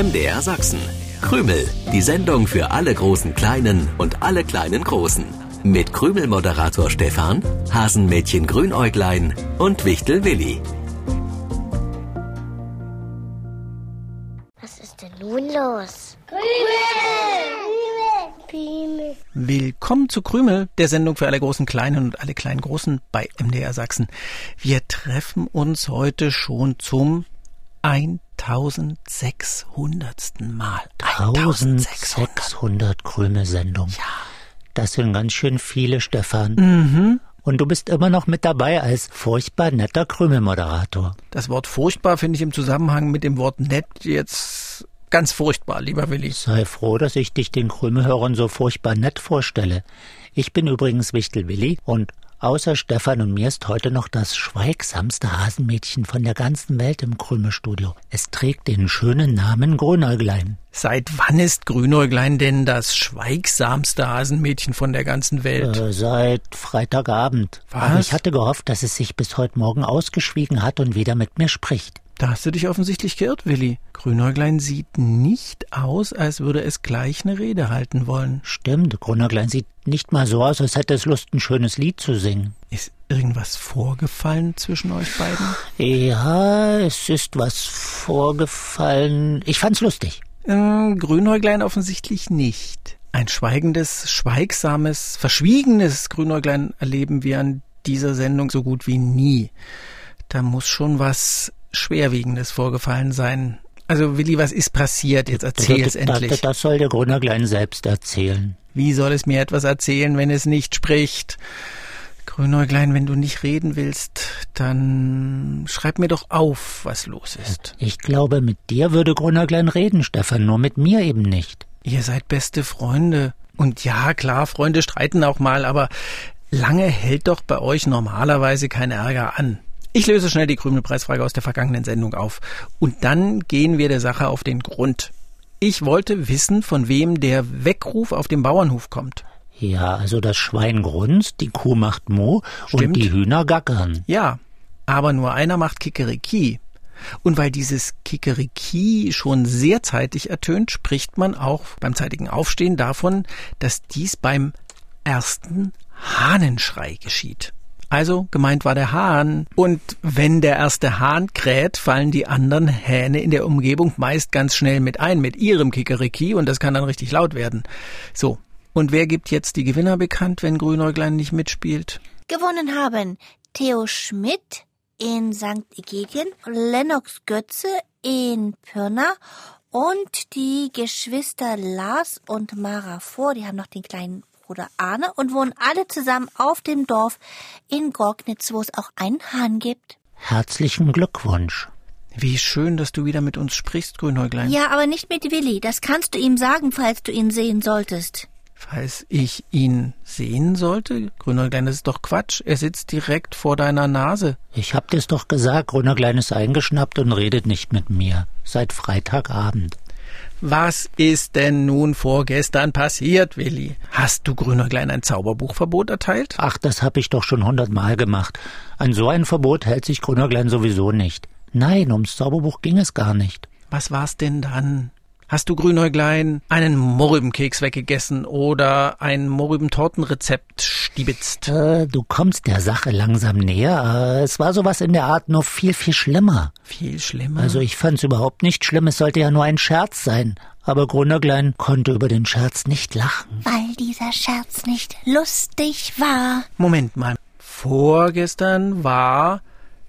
MDR Sachsen. Krümel, die Sendung für alle großen Kleinen und alle kleinen Großen. Mit Krümel-Moderator Stefan, Hasenmädchen Grünäuglein und Wichtel Willi. Was ist denn nun los? Krümel! Krümel! Willkommen zu Krümel, der Sendung für alle großen Kleinen und alle kleinen Großen bei MDR Sachsen. Wir treffen uns heute schon zum 1600. Mal. 1600 Krümelsendung. Ja. Das sind ganz schön viele, Stefan. Mhm. Und du bist immer noch mit dabei als furchtbar netter Krümelmoderator. Das Wort furchtbar finde ich im Zusammenhang mit dem Wort nett jetzt ganz furchtbar, lieber Willi. Sei froh, dass ich dich den Krümelhörern so furchtbar nett vorstelle. Ich bin übrigens Wichtel Willi und Außer Stefan und mir ist heute noch das schweigsamste Hasenmädchen von der ganzen Welt im Krümelstudio. Es trägt den schönen Namen Grünäuglein. Seit wann ist Grünäuglein denn das schweigsamste Hasenmädchen von der ganzen Welt? Äh, seit Freitagabend. Was? Aber ich hatte gehofft, dass es sich bis heute Morgen ausgeschwiegen hat und wieder mit mir spricht. Da hast du dich offensichtlich geirrt, Willi. Grünäuglein sieht nicht aus, als würde es gleich eine Rede halten wollen. Stimmt, Grünäuglein sieht nicht mal so aus, als hätte es Lust, ein schönes Lied zu singen. Ist irgendwas vorgefallen zwischen euch beiden? Ja, es ist was vorgefallen. Ich fand's lustig. Ähm, Grünäuglein offensichtlich nicht. Ein schweigendes, schweigsames, verschwiegenes Grünäuglein erleben wir an dieser Sendung so gut wie nie. Da muss schon was Schwerwiegendes vorgefallen sein. Also Willi, was ist passiert? Jetzt erzähl es endlich. Das, das soll der Grünäuglein selbst erzählen. Wie soll es mir etwas erzählen, wenn es nicht spricht? Grünäuglein, wenn du nicht reden willst, dann schreib mir doch auf, was los ist. Ich glaube, mit dir würde Grünäuglein reden, Stefan, nur mit mir eben nicht. Ihr seid beste Freunde. Und ja, klar, Freunde streiten auch mal, aber lange hält doch bei euch normalerweise kein Ärger an. Ich löse schnell die Krümelpreisfrage aus der vergangenen Sendung auf. Und dann gehen wir der Sache auf den Grund. Ich wollte wissen, von wem der Weckruf auf dem Bauernhof kommt. Ja, also das Schwein grunzt, die Kuh macht Mo Stimmt. und die Hühner gackern. Ja, aber nur einer macht Kikeriki. Und weil dieses Kikeriki schon sehr zeitig ertönt, spricht man auch beim zeitigen Aufstehen davon, dass dies beim ersten Hahnenschrei geschieht. Also gemeint war der Hahn. Und wenn der erste Hahn kräht, fallen die anderen Hähne in der Umgebung meist ganz schnell mit ein, mit ihrem Kikeriki, und das kann dann richtig laut werden. So. Und wer gibt jetzt die Gewinner bekannt, wenn Grünäuglein nicht mitspielt? Gewonnen haben Theo Schmidt in St. Egidien, Lennox Götze in Pirna und die Geschwister Lars und Mara Vor, die haben noch den kleinen Bruder Arne und wohnen alle zusammen auf dem Dorf in Gorgnitz, wo es auch einen Hahn gibt. Herzlichen Glückwunsch. Wie schön, dass du wieder mit uns sprichst, Grünäuglein. Ja, aber nicht mit Willi. Das kannst du ihm sagen, falls du ihn sehen solltest. Falls ich ihn sehen sollte? Grünäuglein, das ist doch Quatsch. Er sitzt direkt vor deiner Nase. Ich hab dir's doch gesagt, Grünäuglein ist eingeschnappt und redet nicht mit mir. Seit Freitagabend. Was ist denn nun vorgestern passiert, Willi? Hast du Grünäuglein ein Zauberbuchverbot erteilt? Ach, das hab ich doch schon hundertmal gemacht. An so ein Verbot hält sich Grünäuglein sowieso nicht. Nein, ums Zauberbuch ging es gar nicht. Was war's denn dann? Hast du Grünäuglein einen Morübenkeks weggegessen oder ein Morübentortenrezept stibitzt? Äh, du kommst der Sache langsam näher. Äh, es war sowas in der Art nur viel, viel schlimmer. Viel schlimmer. Also ich fand's überhaupt nicht schlimm, es sollte ja nur ein Scherz sein. Aber Grünäuglein konnte über den Scherz nicht lachen. Weil dieser Scherz nicht lustig war. Moment mal. Vorgestern war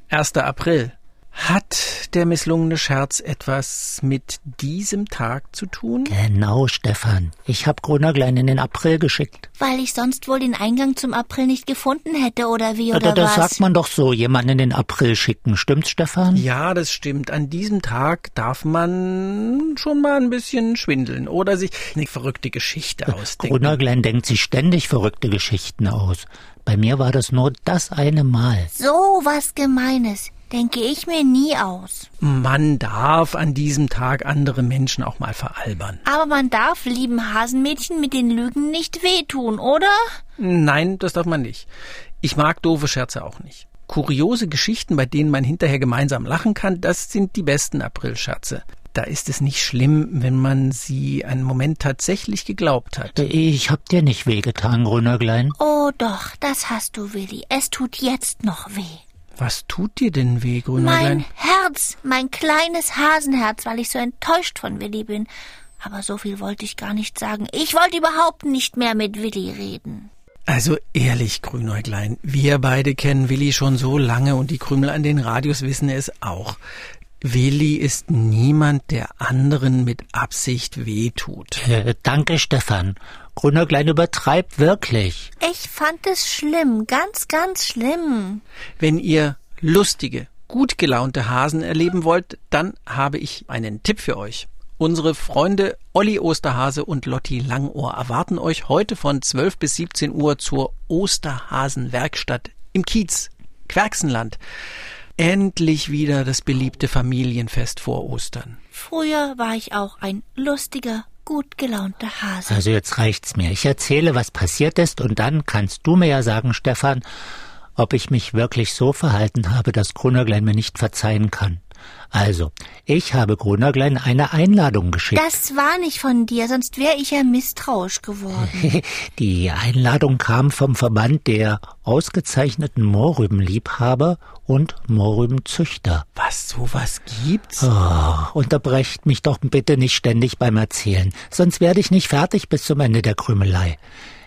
1. April. Hat der misslungene Scherz etwas mit diesem Tag zu tun? Genau, Stefan. Ich hab Grünäuglein in den April geschickt. Weil ich sonst wohl den Eingang zum April nicht gefunden hätte, oder wie, Ja, oder das was? sagt man doch so, jemanden in den April schicken. Stimmt's, Stefan? Ja, das stimmt. An diesem Tag darf man schon mal ein bisschen schwindeln oder sich eine verrückte Geschichte ausdenken. Grünäuglein denkt sich ständig verrückte Geschichten aus. Bei mir war das nur das eine Mal. So was Gemeines denke ich mir nie aus. Man darf an diesem Tag andere Menschen auch mal veralbern. Aber man darf lieben Hasenmädchen mit den Lügen nicht wehtun, oder? Nein, das darf man nicht. Ich mag doofe Scherze auch nicht. Kuriose Geschichten, bei denen man hinterher gemeinsam lachen kann, das sind die besten Aprilscherze. da ist es nicht schlimm, wenn man sie einen Moment tatsächlich geglaubt hat. Ich hab dir nicht wehgetan, Grünerglein. Oh doch, das hast du, Willi. Es tut jetzt noch weh. Was tut dir denn weh, Grünerglein? Mein Herz, mein kleines Hasenherz, weil ich so enttäuscht von Willi bin. Aber so viel wollte ich gar nicht sagen. Ich wollte überhaupt nicht mehr mit Willi reden. Also ehrlich, Grünäuglein, wir beide kennen Willi schon so lange und die Krümel an den Radios wissen es auch. Willi ist niemand, der anderen mit Absicht wehtut. Äh, danke, Stefan. Grünerglein übertreibt wirklich. Ich fand es schlimm, ganz, ganz schlimm. Wenn ihr lustige, gut gelaunte Hasen erleben wollt, dann habe ich einen Tipp für euch. Unsere Freunde Olli Osterhase und Lotti Langohr erwarten euch heute von 12 bis 17 Uhr zur Osterhasenwerkstatt im Kiez, Querksenland. Endlich wieder das beliebte Familienfest vor Ostern. Früher war ich auch ein lustiger, gut gelaunter Hase. Also jetzt reicht's mir. Ich erzähle, was passiert ist, und dann kannst du mir ja sagen, Stefan, ob ich mich wirklich so verhalten habe, dass Grünerglein mir nicht verzeihen kann. Also, ich habe Grünerglein eine Einladung geschickt. Das war nicht von dir, sonst wäre ich ja misstrauisch geworden. Die Einladung kam vom Verband der ausgezeichneten Mohrrübenliebhaber und Mohrrübenzüchter. Was sowas gibt's? Oh, unterbrecht mich doch bitte nicht ständig beim Erzählen, sonst werde ich nicht fertig bis zum Ende der Krümelei.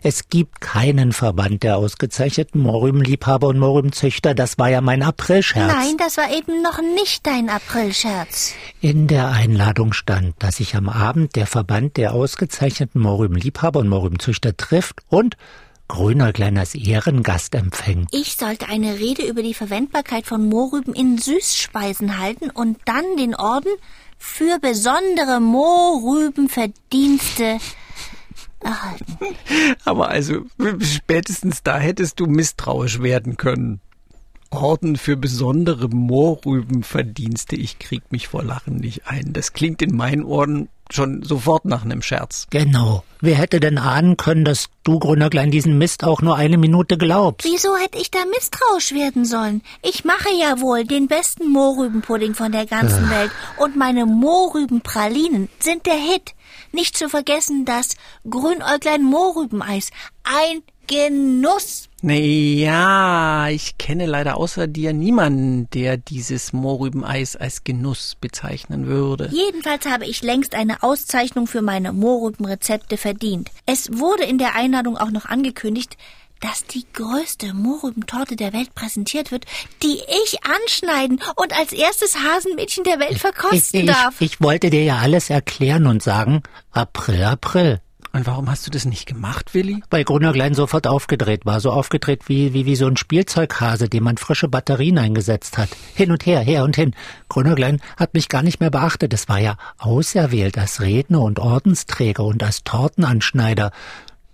Es gibt keinen Verband der ausgezeichneten Mohrrübenliebhaber und Mohrrübenzüchter. Das war ja mein Aprilscherz. Nein, das war eben noch nicht dein Aprilscherz. In der Einladung stand, dass sich am Abend der Verband der ausgezeichneten Mohrrübenliebhaber und Mohrrübenzüchter trifft und Grünäuglein als Ehrengast empfängt. Ich sollte eine Rede über die Verwendbarkeit von Mohrrüben in Süßspeisen halten und dann den Orden für besondere Mohrrübenverdienste erhalten. Aber also spätestens da hättest du misstrauisch werden können. Orden für besondere Mohrrübenverdienste. Ich krieg mich vor Lachen nicht ein. Das klingt in meinen Ohren schon sofort nach einem Scherz. Genau. Wer hätte denn ahnen können, dass du, Grünerglein, diesen Mist auch nur eine Minute glaubst? Wieso hätte ich da misstrauisch werden sollen? Ich mache ja wohl den besten Mohrrübenpudding von der ganzen Welt und meine Mohrrübenpralinen sind der Hit. Nicht zu vergessen das Grünäuglein Mohrrübeneis. Ein Genuss. Naja, ich kenne leider außer dir niemanden, der dieses Mohrrübeneis als Genuss bezeichnen würde. Jedenfalls habe ich längst eine Auszeichnung für meine Mohrrübenrezepte verdient. Es wurde in der Einladung auch noch angekündigt, dass die größte Mohrrübentorte der Welt präsentiert wird, die ich anschneiden und als erstes Hasenmädchen der Welt verkosten ich, darf. Ich, ich wollte dir ja alles erklären und sagen, April, April. Und warum hast du das nicht gemacht, Willi? Weil Grünerglein sofort aufgedreht war. So aufgedreht wie, wie, wie so ein Spielzeughase, dem man frische Batterien eingesetzt hat. Hin und her, her und hin. Grünerglein hat mich gar nicht mehr beachtet. Es war ja auserwählt als Redner und Ordensträger und als Tortenanschneider.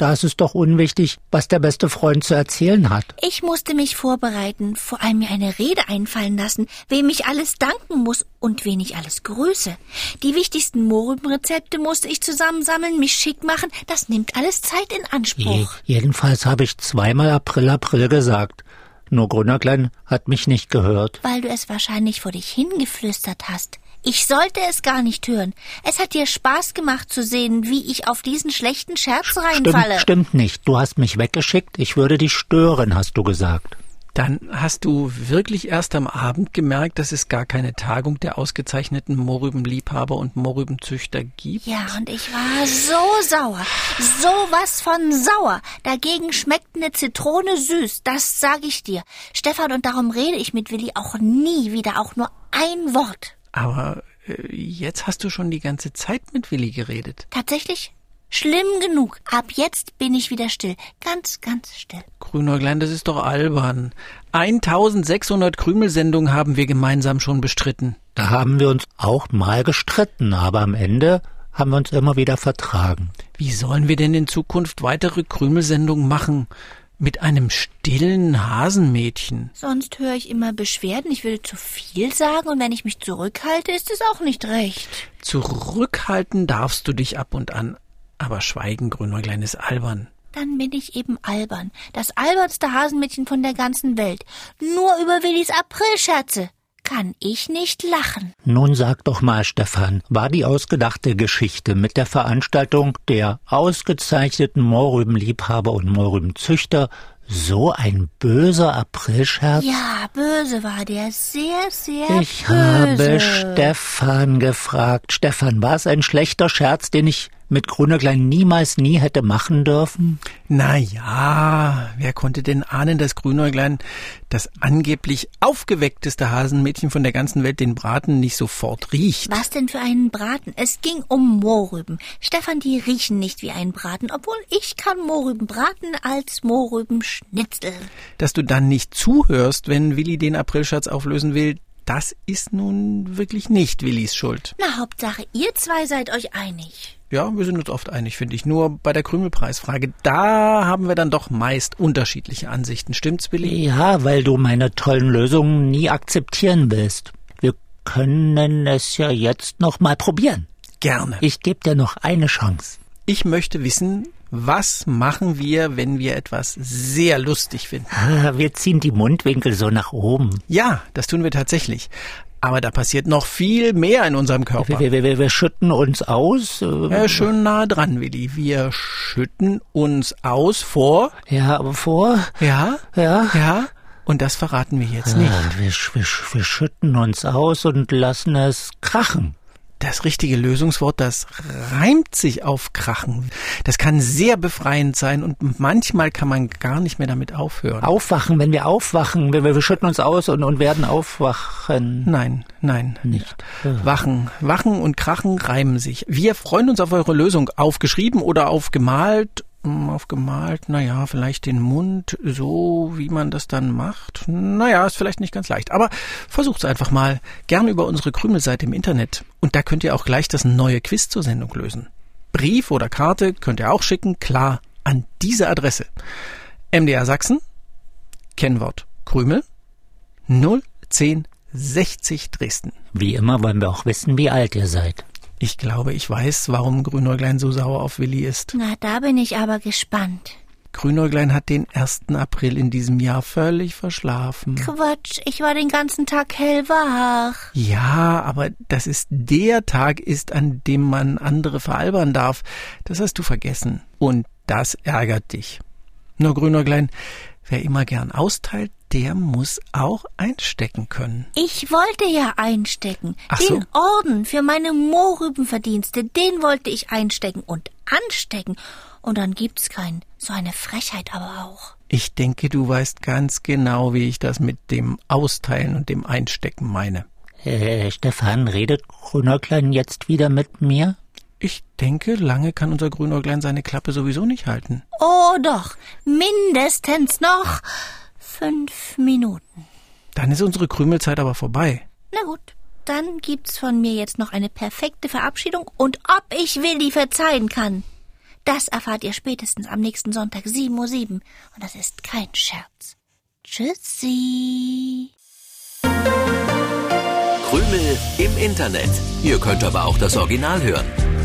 Da ist es doch unwichtig, was der beste Freund zu erzählen hat. Ich musste mich vorbereiten, vor allem mir eine Rede einfallen lassen, wem ich alles danken muss und wen ich alles grüße. Die wichtigsten Mohrrübenrezepte musste ich zusammensammeln, mich schick machen. Das nimmt alles Zeit in Anspruch. Je, jedenfalls habe ich zweimal April, April gesagt. Nur Grünerklein hat mich nicht gehört. Weil du es wahrscheinlich vor dich hingeflüstert hast. Ich sollte es gar nicht hören. Es hat dir Spaß gemacht zu sehen, wie ich auf diesen schlechten Scherz reinfalle. Stimmt, stimmt nicht. Du hast mich weggeschickt. Ich würde dich stören, hast du gesagt. Dann hast du wirklich erst am Abend gemerkt, dass es gar keine Tagung der ausgezeichneten Mohrrübenliebhaber und Mohrrübenzüchter gibt? Ja, und ich war so sauer. Sowas von sauer. Dagegen schmeckt eine Zitrone süß, das sag ich dir. Stefan, und darum rede ich mit Willi auch nie wieder auch nur ein Wort. Aber äh, jetzt hast du schon die ganze Zeit mit Willi geredet. Tatsächlich? Schlimm genug. Ab jetzt bin ich wieder still. Ganz, ganz still. Grünäuglein, das ist doch albern. 1600 Krümelsendungen haben wir gemeinsam schon bestritten. Da haben wir uns auch mal gestritten, aber am Ende haben wir uns immer wieder vertragen. Wie sollen wir denn in Zukunft weitere Krümelsendungen machen? Mit einem stillen Hasenmädchen. Sonst höre ich immer Beschwerden, ich würde zu viel sagen und wenn ich mich zurückhalte, ist es auch nicht recht. Zurückhalten darfst du dich ab und an, aber Schweigen, Grünäuglein, ist albern. Dann bin ich eben albern. Das albernste Hasenmädchen von der ganzen Welt. Nur über Willis Aprilscherze kann ich nicht lachen. Nun sag doch mal, Stefan, war die ausgedachte Geschichte mit der Veranstaltung der ausgezeichneten Mohrrübenliebhaber und Mohrrübenzüchter so ein böser Aprilscherz? Ja, böse war der, sehr, sehr Ich böse. habe Stefan gefragt. Stefan, war es ein schlechter Scherz, den ich mit Grünäuglein niemals nie hätte machen dürfen? Na ja, wer konnte denn ahnen, dass Grünäuglein, das angeblich aufgeweckteste Hasenmädchen von der ganzen Welt, den Braten nicht sofort riecht? Was denn für einen Braten? Es ging um Mohrrüben. Stefan, die riechen nicht wie ein Braten, obwohl ich kann Mohrrüben braten als Mohrrüben schnitzeln. Dass du dann nicht zuhörst, wenn Willi den Aprilscherz auflösen will, das ist nun wirklich nicht Willis Schuld. Na, Hauptsache, ihr zwei seid euch einig. Ja, wir sind uns oft einig, finde ich. Nur bei der Krümelpreisfrage, da haben wir dann doch meist unterschiedliche Ansichten. Stimmt's, Willi? Ja, weil du meine tollen Lösungen nie akzeptieren willst. Wir können es ja jetzt noch mal probieren. Gerne. Ich gebe dir noch eine Chance. Ich möchte wissen, was machen wir, wenn wir etwas sehr lustig finden? Wir ziehen die Mundwinkel so nach oben. Ja, das tun wir tatsächlich. Aber da passiert noch viel mehr in unserem Körper. Wir, wir, wir, wir schütten uns aus. äh, Ja, schön nah dran, Willi. Wir schütten uns aus vor. Ja, aber vor. Ja, Ja. ja. Und das verraten wir jetzt nicht. Ja, wir, wir, wir schütten uns aus und lassen es krachen. Das richtige Lösungswort, das reimt sich auf Krachen. Das kann sehr befreiend sein und manchmal kann man gar nicht mehr damit aufhören. Aufwachen, wenn wir aufwachen, wir, wir schütten uns aus und, und werden aufwachen. Nein, nein. Nicht. Wachen, Wachen und Krachen reimen sich. Wir freuen uns auf eure Lösung. Aufgeschrieben oder aufgemalt? Hm, Aufgemalt, naja, vielleicht den Mund, so wie man das dann macht. Naja, ist vielleicht nicht ganz leicht. Aber versucht's einfach mal. Gern über unsere Krümelseite im Internet. Und da könnt ihr auch gleich das neue Quiz zur Sendung lösen. Brief oder Karte könnt ihr auch schicken, klar, an diese Adresse. MDR Sachsen, Kennwort Krümel, 01060 Dresden. Wie immer wollen wir auch wissen, wie alt ihr seid. Ich glaube, ich weiß, warum Grünäuglein so sauer auf Willi ist. Na, da bin ich aber gespannt. Grünäuglein hat den 1. April in diesem Jahr völlig verschlafen. Quatsch, ich war den ganzen Tag hellwach. Ja, aber das ist der Tag ist, an dem man andere veralbern darf. Das hast du vergessen. Und das ärgert dich. Nur Grünäuglein, wer immer gern austeilt, der muss auch einstecken können. Ich wollte ja einstecken. Ach den so. Orden für meine Mohrrübenverdienste, den wollte ich einstecken und anstecken. Und dann gibt's keinen. So eine Frechheit aber auch. Ich denke, du weißt ganz genau, wie ich das mit dem Austeilen und dem Einstecken meine. Äh, Stefan, redet Grünäuglein jetzt wieder mit mir? Ich denke, lange kann unser Grünäuglein seine Klappe sowieso nicht halten. Oh doch, mindestens noch fünf Minuten. Dann ist unsere Krümelzeit aber vorbei. Na gut, dann gibt's von mir jetzt noch eine perfekte Verabschiedung und ob ich Willi verzeihen kann. Das erfahrt ihr spätestens am nächsten Sonntag 7.07 Uhr. Und das ist kein Scherz. Tschüssi. Krümel im Internet. Ihr könnt aber auch das Original hören.